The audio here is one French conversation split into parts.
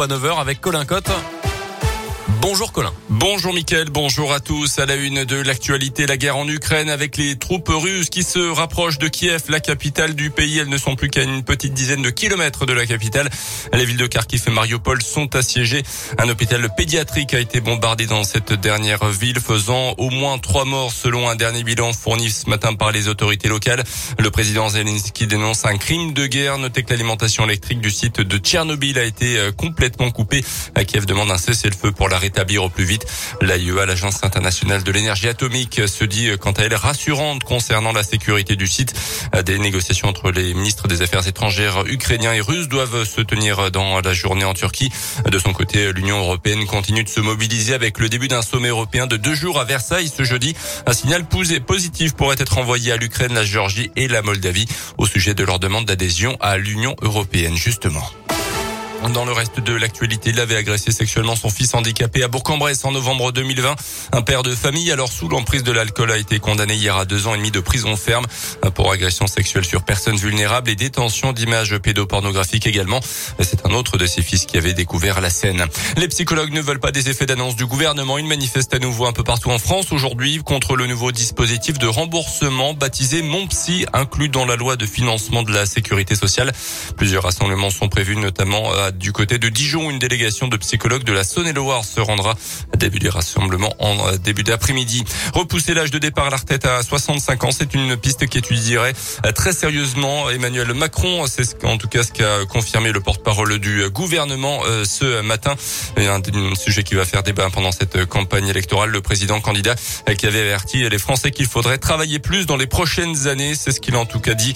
à 9h avec Colin Cotte. Bonjour Colin. Bonjour Mickaël, bonjour à tous. À la une de l'actualité, la guerre en Ukraine avec les troupes russes qui se rapprochent de Kiev, la capitale du pays. Elles ne sont plus qu'à une petite dizaine de kilomètres de la capitale. Les villes de Kharkiv et Mariupol sont assiégées. Un hôpital pédiatrique a été bombardé dans cette dernière ville, faisant au moins trois morts selon un dernier bilan fourni ce matin par les autorités locales. Le président Zelensky dénonce un crime de guerre. Notez que l'alimentation électrique du site de Tchernobyl a été euh, complètement coupée. Kiev demande un cessez-le-feu pour l'arrêt établir au plus vite. L'AIEA, l'Agence internationale de l'énergie atomique, se dit quant à elle rassurante concernant la sécurité du site. Des négociations entre les ministres des Affaires étrangères ukrainiens et russes doivent se tenir dans la journée en Turquie. De son côté, l'Union européenne continue de se mobiliser avec le début d'un sommet européen de deux jours à Versailles ce jeudi. Un signal positif pourrait être envoyé à l'Ukraine, la Géorgie et la Moldavie au sujet de leur demande d'adhésion à l'Union européenne, justement. Dans le reste de l'actualité, il avait agressé sexuellement son fils handicapé à Bourg-en-Bresse en novembre 2020. Un père de famille, alors sous l'emprise de l'alcool, a été condamné hier à deux ans et demi de prison ferme pour agression sexuelle sur personnes vulnérables et détention d'images pédopornographiques également. C'est un autre de ses fils qui avait découvert la scène. Les psychologues ne veulent pas des effets d'annonce du gouvernement. Ils manifestent à nouveau un peu partout en France aujourd'hui contre le nouveau dispositif de remboursement baptisé Mon Psy, inclus dans la loi de financement de la sécurité sociale. Plusieurs rassemblements sont prévus, notamment du côté de Dijon, une délégation de psychologues de la Saône-et-Loire se rendra à début des rassemblements en euh, début d'après-midi. Repousser l'âge de départ à la retraite à 65 ans, c'est une piste qu'étudierait euh, très sérieusement Emmanuel Macron. C'est en tout cas ce qu'a confirmé le porte-parole du gouvernement euh, ce matin. Un, sujet qui va faire débat pendant cette campagne électorale. Le président candidat qui avait averti les Français qu'il faudrait travailler plus dans les prochaines années. C'est ce qu'il a en tout cas dit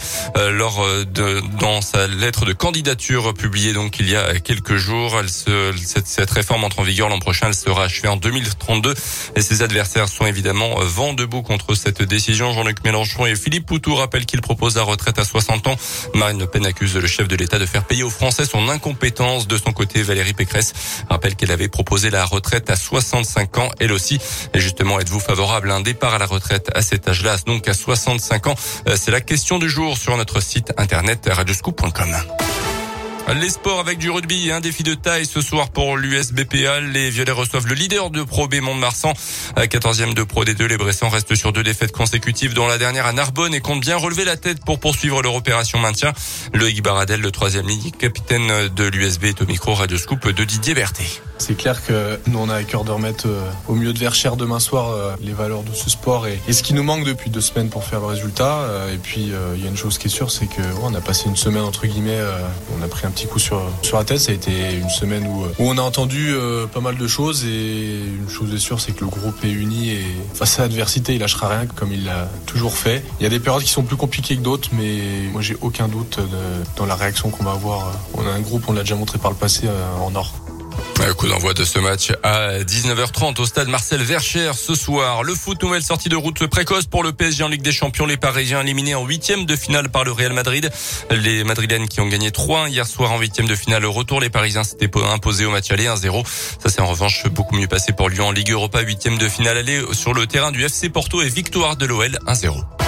lors de, dans sa lettre de candidature publiée donc il y a quelques jours. Elle se, cette, cette, réforme entre en vigueur l'an prochain. Elle sera achevée en 2032. Et ses adversaires sont évidemment euh, vent debout contre cette décision. Jean-Luc Mélenchon et Philippe Poutou rappellent qu'ils proposent la retraite à 60 ans. Marine Le Pen accuse le chef de l'État de faire payer aux Français son incompétence. De son côté, Valérie Pécresse rappelle qu'elle avait proposé la retraite à 65 ans, elle aussi. Et justement, êtes-vous favorable à un départ à la retraite à cet âge-là, donc à 65 ans? Euh, C'est la question du jour sur notre site internet radioscoop.com. Les sports avec du rugby un défi de taille ce soir pour l'USBPA. Les Violets reçoivent le leader de Pro B Mont-de-Marsan. 14e de Pro D2, les Bressans restent sur deux défaites consécutives dont la dernière à Narbonne et comptent bien relever la tête pour poursuivre leur opération maintien. Loïc Baradel, le troisième ligne, capitaine de l'USB est au micro Radio Scoop de Didier Berthet. C'est clair que nous, on a à cœur de remettre euh, au milieu de Verchères demain soir euh, les valeurs de ce sport et, ce qui nous manque depuis deux semaines pour faire le résultat. Euh, et puis, il y a une chose qui est sûre, c'est que on a passé une semaine entre guillemets, on a pris un petit coup sur sur la tête. Ça a été une semaine où, où on a entendu pas mal de choses et une chose est sûre, c'est que le groupe est uni et face à l'adversité, il lâchera rien comme il l'a toujours fait. Il y a des périodes qui sont plus compliquées que d'autres, mais moi j'ai aucun doute de, dans la réaction qu'on va avoir. On a un groupe, on l'a déjà montré par le passé en or. Le coup d'envoi de ce match à 19h30 au stade Marcel Vercher ce soir. Le foot, nouvelle sortie de route précoce pour le PSG en Ligue des Champions. Les Parisiens éliminés en huitième de finale par le Real Madrid. Les Madrilènes qui ont gagné 3 hier soir en huitième de finale au retour. Les Parisiens s'étaient imposés au match aller 1-0. Ça s'est en revanche beaucoup mieux passé pour Lyon en Ligue Europa. Huitième de finale aller sur le terrain du FC Porto et victoire de l'OL 1-0.